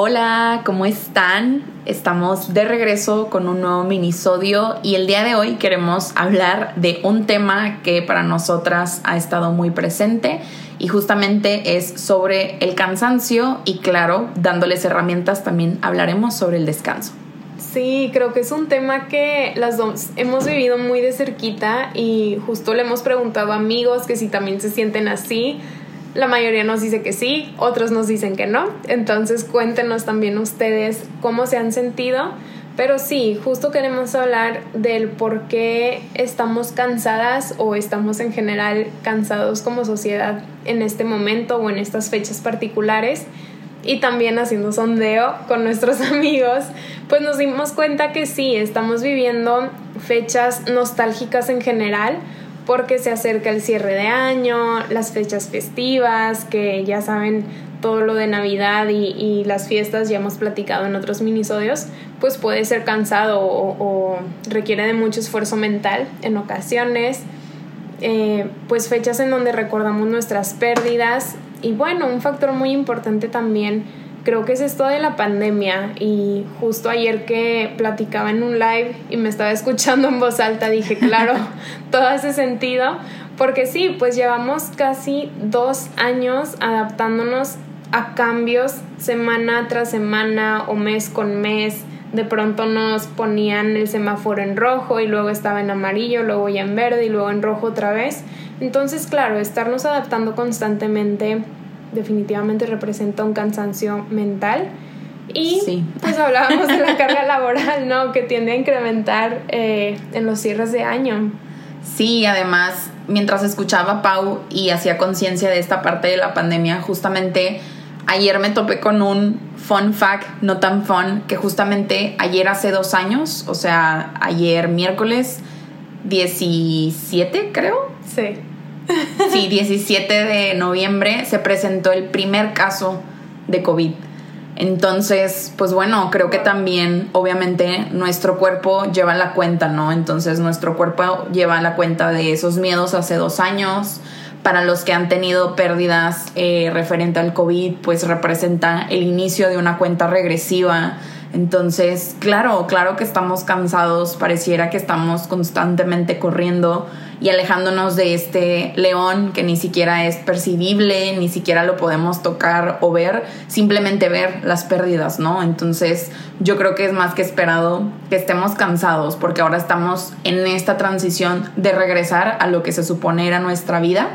Hola, ¿cómo están? Estamos de regreso con un nuevo minisodio y el día de hoy queremos hablar de un tema que para nosotras ha estado muy presente y justamente es sobre el cansancio y claro, dándoles herramientas también hablaremos sobre el descanso. Sí, creo que es un tema que las dos hemos vivido muy de cerquita y justo le hemos preguntado a amigos que si también se sienten así la mayoría nos dice que sí, otros nos dicen que no. Entonces cuéntenos también ustedes cómo se han sentido. Pero sí, justo queremos hablar del por qué estamos cansadas o estamos en general cansados como sociedad en este momento o en estas fechas particulares. Y también haciendo sondeo con nuestros amigos, pues nos dimos cuenta que sí, estamos viviendo fechas nostálgicas en general, porque se acerca el cierre de año, las fechas festivas, que ya saben todo lo de Navidad y, las fiestas, ya hemos platicado en otros minisodios, pues puede ser cansado o, requiere de mucho esfuerzo mental en ocasiones. Eh, pues fechas en donde recordamos nuestras pérdidas y bueno, un factor muy importante también creo que es esto de la pandemia y justo ayer que platicaba en un live y me estaba escuchando en voz alta dije, claro, todo hace sentido, porque sí, pues llevamos casi dos años adaptándonos a cambios semana tras semana o mes con mes. De pronto nos ponían el semáforo en rojo y luego estaba en amarillo, luego ya en verde y luego en rojo otra vez. Entonces, claro, estarnos adaptando constantemente definitivamente representa un cansancio mental. Y pues hablábamos de la carga laboral, ¿no? Que tiende a incrementar eh, en los cierres de año. Sí, además, mientras escuchaba a Pau y hacía conciencia de esta parte de la pandemia, justamente ayer me topé con un fun fact, no tan fun, que justamente ayer hace dos años, o sea, ayer miércoles 17, creo. Sí Sí, 17 de noviembre se presentó el primer caso de COVID. Entonces, pues bueno, creo que también, obviamente, nuestro cuerpo lleva la cuenta, ¿no? Entonces, nuestro cuerpo lleva la cuenta de esos miedos hace dos años. Para los que han tenido pérdidas eh, referente al COVID, pues representa el inicio de una cuenta regresiva. Entonces, claro, claro que estamos cansados, pareciera que estamos constantemente corriendo y alejándonos de este león que ni siquiera es percibible, ni siquiera lo podemos tocar o ver, simplemente ver las pérdidas, ¿no? Entonces yo creo que es más que esperado que estemos cansados porque ahora estamos en esta transición de regresar a lo que se supone era nuestra vida,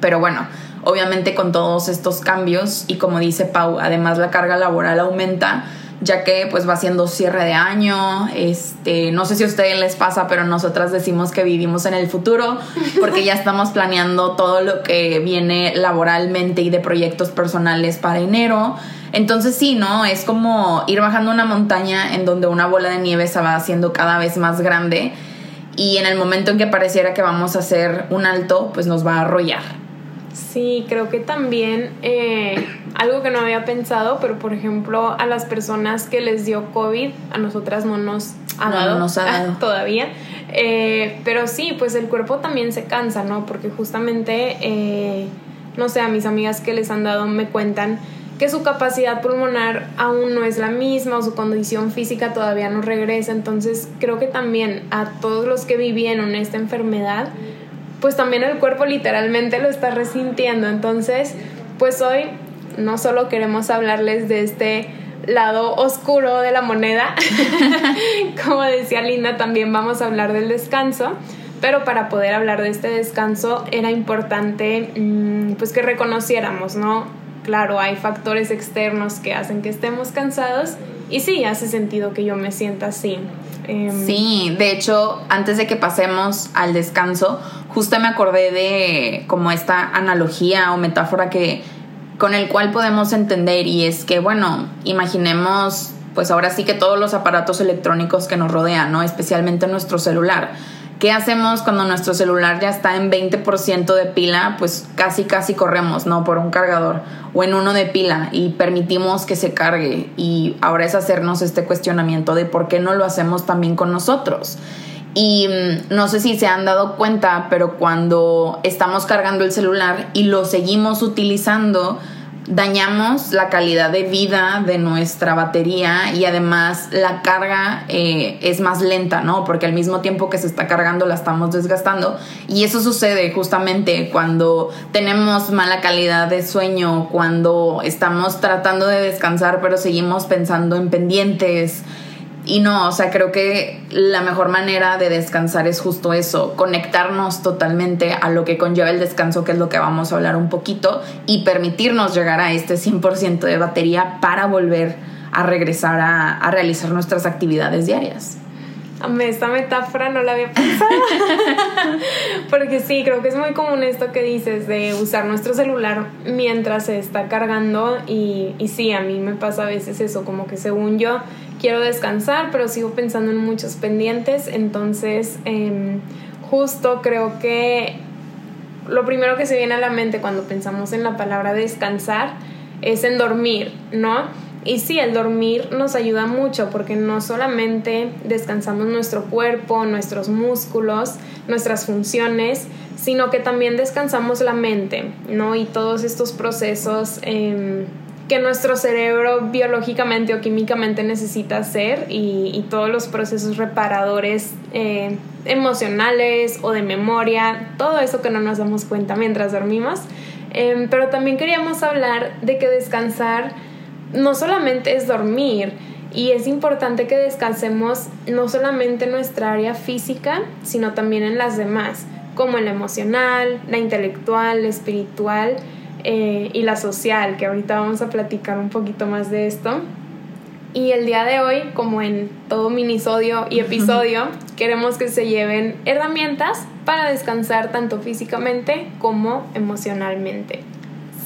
pero bueno. Obviamente con todos estos cambios y como dice Pau, además la carga laboral aumenta, ya que pues va siendo cierre de año, este, no sé si a ustedes les pasa, pero nosotras decimos que vivimos en el futuro porque ya estamos planeando todo lo que viene laboralmente y de proyectos personales para enero. Entonces sí, ¿no? Es como ir bajando una montaña en donde una bola de nieve se va haciendo cada vez más grande y en el momento en que pareciera que vamos a hacer un alto, pues nos va a arrollar. Sí, creo que también eh, algo que no había pensado, pero por ejemplo a las personas que les dio COVID, a nosotras no nos ha dado, nos ha dado. todavía. Eh, pero sí, pues el cuerpo también se cansa, ¿no? Porque justamente, eh, no sé, a mis amigas que les han dado me cuentan que su capacidad pulmonar aún no es la misma o su condición física todavía no regresa. Entonces creo que también a todos los que vivieron esta enfermedad, pues también el cuerpo literalmente lo está resintiendo. Entonces, pues hoy no solo queremos hablarles de este lado oscuro de la moneda, como decía Linda, también vamos a hablar del descanso. Pero para poder hablar de este descanso era importante mm, pues que reconociéramos, ¿no? Claro, hay factores externos que hacen que estemos cansados y sí, hace sentido que yo me sienta así. Em, sí, de hecho, antes de que pasemos al descanso, justo me acordé de como esta analogía o metáfora que con el cual podemos entender y es que, bueno, imaginemos pues ahora sí que todos los aparatos electrónicos que nos rodean, ¿no? Especialmente nuestro celular. ¿Qué hacemos cuando nuestro celular ya está en 20% de pila? Pues casi, casi corremos, ¿no? Por un cargador o en uno de pila y permitimos que se cargue. Y ahora es hacernos este cuestionamiento de por qué no lo hacemos también con nosotros. Y mm, no sé si se han dado cuenta, pero cuando estamos cargando el celular y lo seguimos utilizando, dañamos la calidad de vida de nuestra batería y además la carga eh, es más lenta, ¿no? Porque al mismo tiempo que se está cargando la estamos desgastando y eso sucede justamente cuando tenemos mala calidad de sueño, cuando estamos tratando de descansar pero seguimos pensando en pendientes, y no, o sea, creo que la mejor manera de descansar es justo eso, conectarnos totalmente a lo que conlleva el descanso, que es lo que vamos a hablar un poquito, y permitirnos llegar a este 100% de batería para volver a regresar a, a realizar nuestras actividades diarias. Esta metáfora no la había pensado. Porque sí, creo que es muy común esto que dices de usar nuestro celular mientras se está cargando. Y, y sí, a mí me pasa a veces eso, como que según yo quiero descansar, pero sigo pensando en muchos pendientes. Entonces, em, justo creo que lo primero que se viene a la mente cuando pensamos en la palabra descansar es en dormir, ¿no? Y sí, el dormir nos ayuda mucho porque no solamente descansamos nuestro cuerpo, nuestros músculos, nuestras funciones, sino que también descansamos la mente, ¿no? Y todos estos procesos em, que nuestro cerebro biológicamente o químicamente necesita hacer y, todos los procesos reparadores eh, emocionales o de memoria, todo eso que no nos damos cuenta mientras dormimos. Em, pero también queríamos hablar de que descansar no solamente es dormir, y es importante que descansemos no solamente en nuestra área física, sino también en las demás, como en la emocional, la intelectual, la espiritual eh, y la social, que ahorita vamos a platicar un poquito más de esto. Y el día de hoy, como en todo minisodio y episodio, queremos que se lleven herramientas para descansar tanto físicamente como emocionalmente.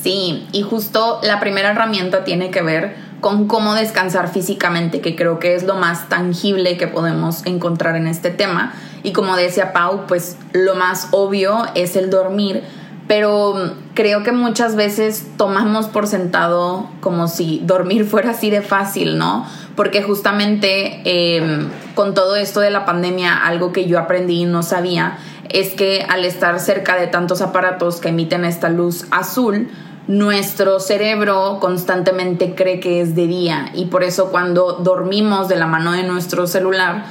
Sí, y justo la primera herramienta tiene que ver con cómo descansar físicamente, que creo que es lo más tangible que podemos encontrar en este tema. Y como decía Pau, pues lo más obvio es el dormir, pero creo que muchas veces tomamos por sentado como si dormir fuera así de fácil, ¿no? Porque justamente em, con todo esto de la pandemia, algo que yo aprendí y no sabía es que al estar cerca de tantos aparatos que emiten esta luz azul, nuestro cerebro constantemente cree que es de día y por eso cuando dormimos de la mano de nuestro celular,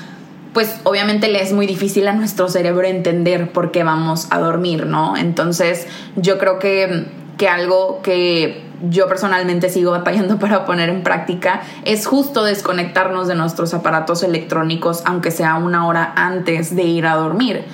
pues obviamente le es muy difícil a nuestro cerebro entender por qué vamos a dormir, ¿no? Entonces yo creo que, que algo que yo personalmente sigo batallando para poner en práctica es justo desconectarnos de nuestros aparatos electrónicos, aunque sea una hora antes de ir a dormir.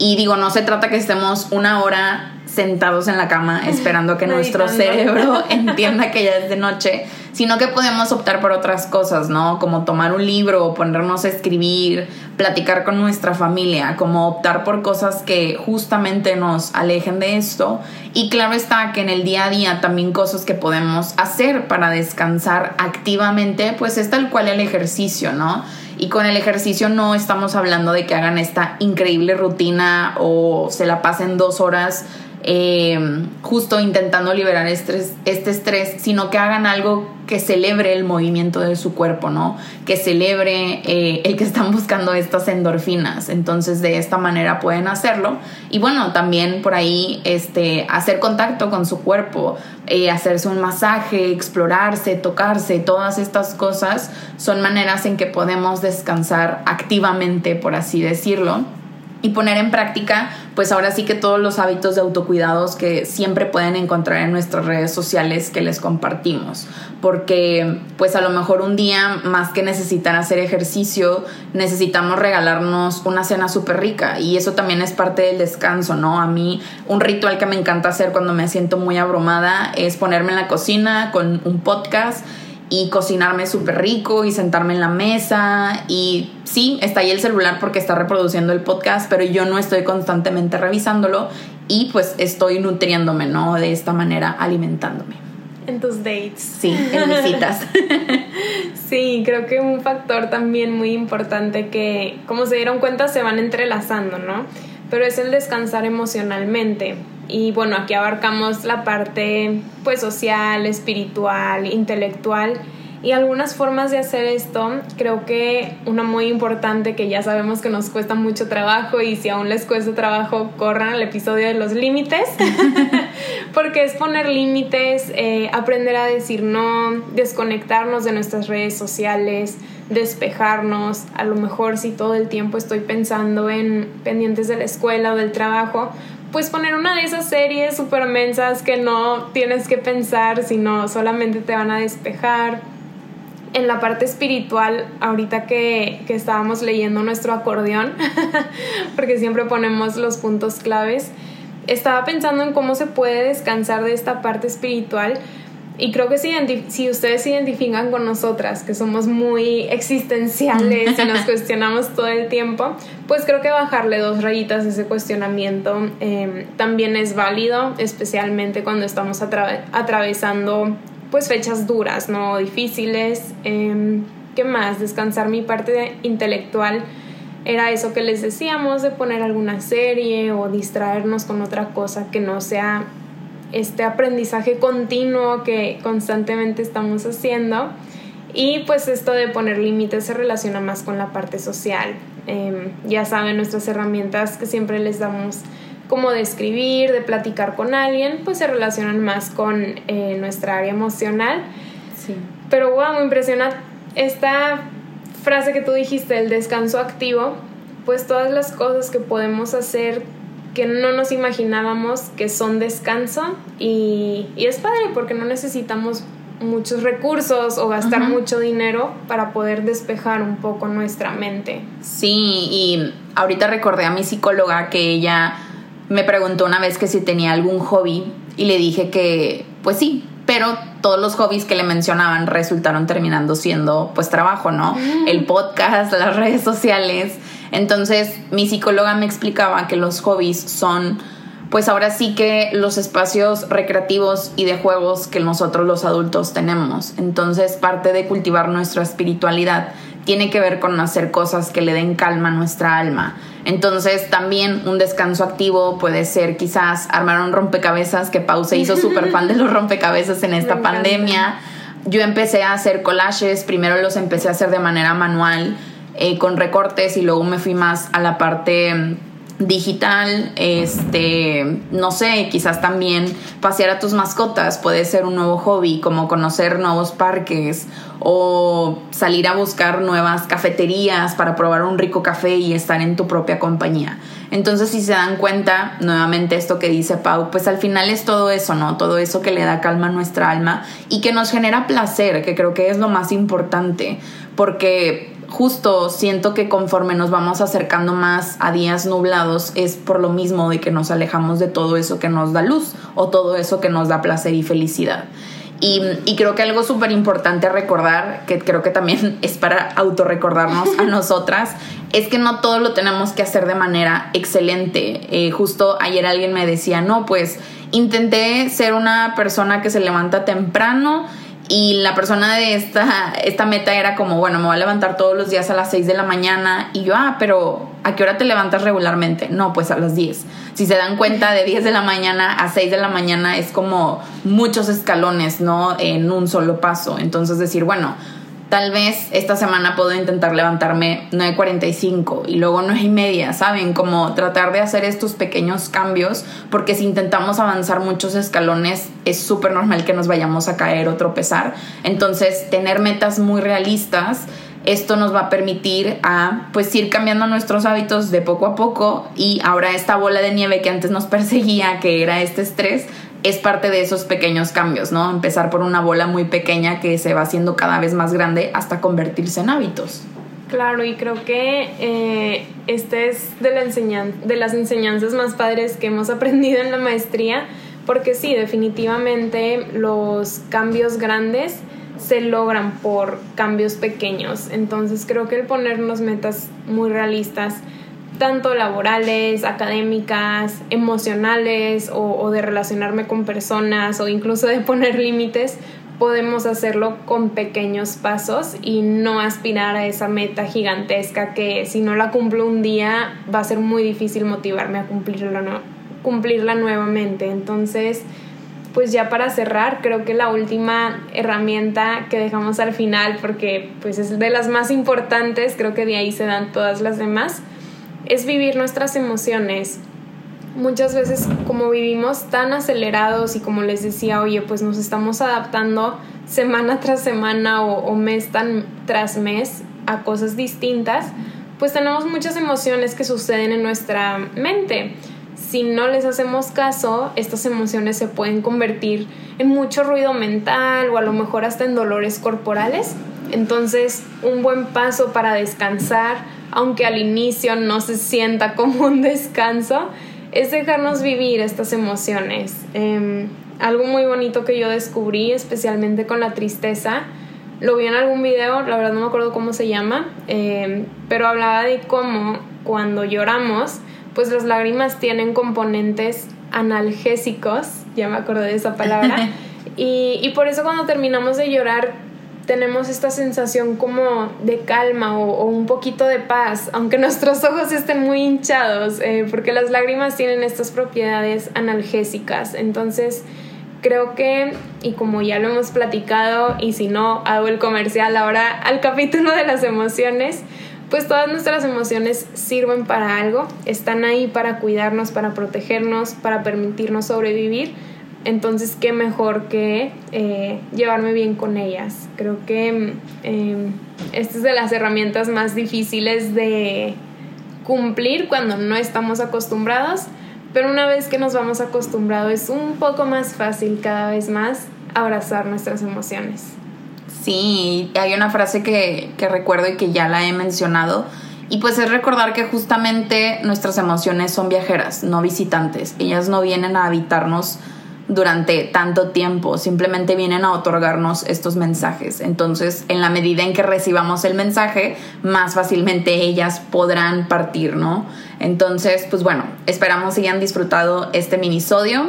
Y digo, no se trata que estemos una hora sentados en la cama esperando que nuestro cerebro entienda que ya es de noche, sino que podemos optar por otras cosas, ¿no? Como tomar un libro, ponernos a escribir, platicar con nuestra familia, como optar por cosas que justamente nos alejen de esto. Y claro está que en el día a día también cosas que podemos hacer para descansar activamente, pues es tal cual el ejercicio, ¿no? Y con el ejercicio no estamos hablando de que hagan esta increíble rutina o se la pasen dos horas eh, justo intentando liberar este estrés, sino que hagan algo que celebre el movimiento de su cuerpo, ¿no? Que celebre eh, el que están buscando estas endorfinas. Entonces, de esta manera pueden hacerlo. Y bueno, también por ahí este, hacer contacto con su cuerpo, eh, hacerse un masaje, explorarse, tocarse, todas estas cosas son maneras en que podemos descansar activamente, por así decirlo y poner en práctica, pues ahora sí que todos los hábitos de autocuidados que siempre pueden encontrar en nuestras redes sociales que les compartimos. Porque pues a lo mejor un día más que necesitar hacer ejercicio, necesitamos regalarnos una cena súper rica y eso también es parte del descanso, ¿no? A mí un ritual que me encanta hacer cuando me siento muy abrumada es ponerme en la cocina con un podcast y cocinarme súper rico y sentarme en la mesa y sí, está ahí el celular porque está reproduciendo el podcast, pero yo no estoy constantemente revisándolo y pues estoy nutriéndome, ¿no? De esta manera alimentándome. En tus dates. Sí, en visitas. sí, creo que un factor también muy importante que, como se dieron cuenta, se van entrelazando, ¿no? Pero es el descansar emocionalmente y bueno, aquí abarcamos la parte pues social, espiritual, intelectual Y algunas formas de hacer esto, creo que una muy importante que ya sabemos que nos cuesta mucho trabajo y si aún les cuesta trabajo, corran al episodio de los límites, porque es poner límites, eh, aprender a decir no, desconectarnos de nuestras redes sociales, despejarnos, a lo mejor si todo el tiempo estoy pensando en pendientes de la escuela o del trabajo, pues poner una de esas series super mensas que no tienes que pensar, sino solamente te van a despejar en la parte espiritual, ahorita que, estábamos leyendo nuestro acordeón, porque siempre ponemos los puntos claves, estaba pensando en cómo se puede descansar de esta parte espiritual. Y creo que si, si ustedes se identifican con nosotras, que somos muy existenciales y nos cuestionamos todo el tiempo, pues creo que bajarle dos rayitas a ese cuestionamiento em, también es válido, especialmente cuando estamos atravesando pues fechas duras, ¿no? Difíciles. Em, ¿Qué más? Descansar mi parte intelectual era eso que les decíamos de poner alguna serie o distraernos con otra cosa que no sea este aprendizaje continuo que constantemente estamos haciendo. Y pues esto de poner límites se relaciona más con la parte social. Em, ya saben nuestras herramientas que siempre les damos como de escribir, de platicar con alguien, pues se relacionan más con eh, nuestra área emocional. Sí. Pero wow, me impresiona esta frase que tú dijiste, el descanso activo, pues todas las cosas que podemos hacer que no nos imaginábamos que son descanso y, y es padre porque no necesitamos muchos recursos o gastar mucho dinero para poder despejar un poco nuestra mente. Sí, y ahorita recordé a mi psicóloga que ella me preguntó una vez que si tenía algún hobby y le dije que pues sí, pero todos los hobbies que le mencionaban resultaron terminando siendo pues trabajo, ¿no? Mm. El podcast, las redes sociales. Entonces mi psicóloga me explicaba que los hobbies son pues ahora sí que los espacios recreativos y de juegos que nosotros los adultos tenemos. Entonces parte de cultivar nuestra espiritualidad tiene que ver con hacer cosas que le den calma a nuestra alma entonces también un descanso activo puede ser quizás armar un rompecabezas, que Pau se hizo súper fan de los rompecabezas en esta pandemia. Yo empecé a hacer collages, primero los empecé a hacer de manera manual, eh, con recortes y luego me fui más a la parte digital, este, no sé, quizás también pasear a tus mascotas puede ser un nuevo hobby, como conocer nuevos parques o salir a buscar nuevas cafeterías para probar un rico café y estar en tu propia compañía. Entonces, si se dan cuenta, nuevamente esto que dice Pau, pues al final es todo eso, ¿no? Todo eso que le da calma a nuestra alma y que nos genera placer, que creo que es lo más importante, porque justo siento que conforme nos vamos acercando más a días nublados es por lo mismo de que nos alejamos de todo eso que nos da luz o todo eso que nos da placer y felicidad. Y, y creo que algo súper importante a recordar, que creo que también es para autorrecordarnos a nosotras, es que no todo lo tenemos que hacer de manera excelente. Eh, justo ayer alguien me decía, no, pues intenté ser una persona que se levanta temprano y la persona de esta, esta meta era como, bueno, me voy a levantar todos los días a las 6 de la mañana. Y yo, ah, pero ¿a qué hora te levantas regularmente? No, pues a las 10. Si se dan cuenta, de 10 de la mañana a 6 de la mañana es como muchos escalones, ¿no? En un solo paso. Entonces decir, bueno, Tal vez esta semana puedo intentar levantarme 9.45 y luego 9 y media, ¿saben? Como tratar de hacer estos pequeños cambios, porque si intentamos avanzar muchos escalones, es súper normal que nos vayamos a caer o tropezar. Entonces, tener metas muy realistas esto nos va a permitir a pues ir cambiando nuestros hábitos de poco a poco y ahora esta bola de nieve que antes nos perseguía, que era este estrés, es parte de esos pequeños cambios, ¿no? Empezar por una bola muy pequeña que se va haciendo cada vez más grande hasta convertirse en hábitos. Claro, y creo que eh, este es de, la de las enseñanzas más padres que hemos aprendido en la maestría, porque sí, definitivamente los cambios grandes se logran por cambios pequeños. Entonces creo que el ponernos metas muy realistas, tanto laborales, académicas, emocionales o, de relacionarme con personas o incluso de poner límites, podemos hacerlo con pequeños pasos y no aspirar a esa meta gigantesca que si no la cumplo un día va a ser muy difícil motivarme a cumplirla, cumplirla nuevamente. Entonces, pues ya para cerrar, creo que la última herramienta que dejamos al final, porque pues es de las más importantes, creo que de ahí se dan todas las demás, es vivir nuestras emociones. Muchas veces como vivimos tan acelerados y como les decía, oye, pues nos estamos adaptando semana tras semana o, mes tras mes a cosas distintas, pues tenemos muchas emociones que suceden en nuestra mente si no les hacemos caso, estas emociones se pueden convertir en mucho ruido mental o a lo mejor hasta en dolores corporales. Entonces, un buen paso para descansar, aunque al inicio no se sienta como un descanso, es dejarnos vivir estas emociones. Em, algo muy bonito que yo descubrí, especialmente con la tristeza, lo vi en algún video, la verdad no me acuerdo cómo se llama, em, pero hablaba de cómo cuando lloramos, pues las lágrimas tienen componentes analgésicos, ya me acordé de esa palabra, y, por eso cuando terminamos de llorar tenemos esta sensación como de calma o, un poquito de paz, aunque nuestros ojos estén muy hinchados, eh, porque las lágrimas tienen estas propiedades analgésicas. Entonces, creo que, y como ya lo hemos platicado, y si no, hago el comercial ahora al capítulo de las emociones, pues todas nuestras emociones sirven para algo, están ahí para cuidarnos, para protegernos, para permitirnos sobrevivir. Entonces, qué mejor que eh, llevarme bien con ellas. Creo que eh, esta es de las herramientas más difíciles de cumplir cuando no estamos acostumbrados, pero una vez que nos vamos acostumbrados es un poco más fácil cada vez más abrazar nuestras emociones. Sí, hay una frase que, que recuerdo y que ya la he mencionado. Y pues es recordar que justamente nuestras emociones son viajeras, no visitantes. Ellas no vienen a habitarnos durante tanto tiempo, simplemente vienen a otorgarnos estos mensajes. Entonces, en la medida en que recibamos el mensaje, más fácilmente ellas podrán partir, ¿no? Entonces, pues bueno, esperamos que hayan disfrutado este minisodio.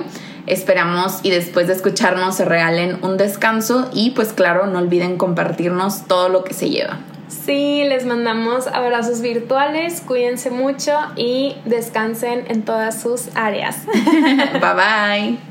Esperamos y después de escucharnos se regalen un descanso y pues claro, no olviden compartirnos todo lo que se lleva. Sí, les mandamos abrazos virtuales, cuídense mucho y descansen en todas sus áreas. bye bye.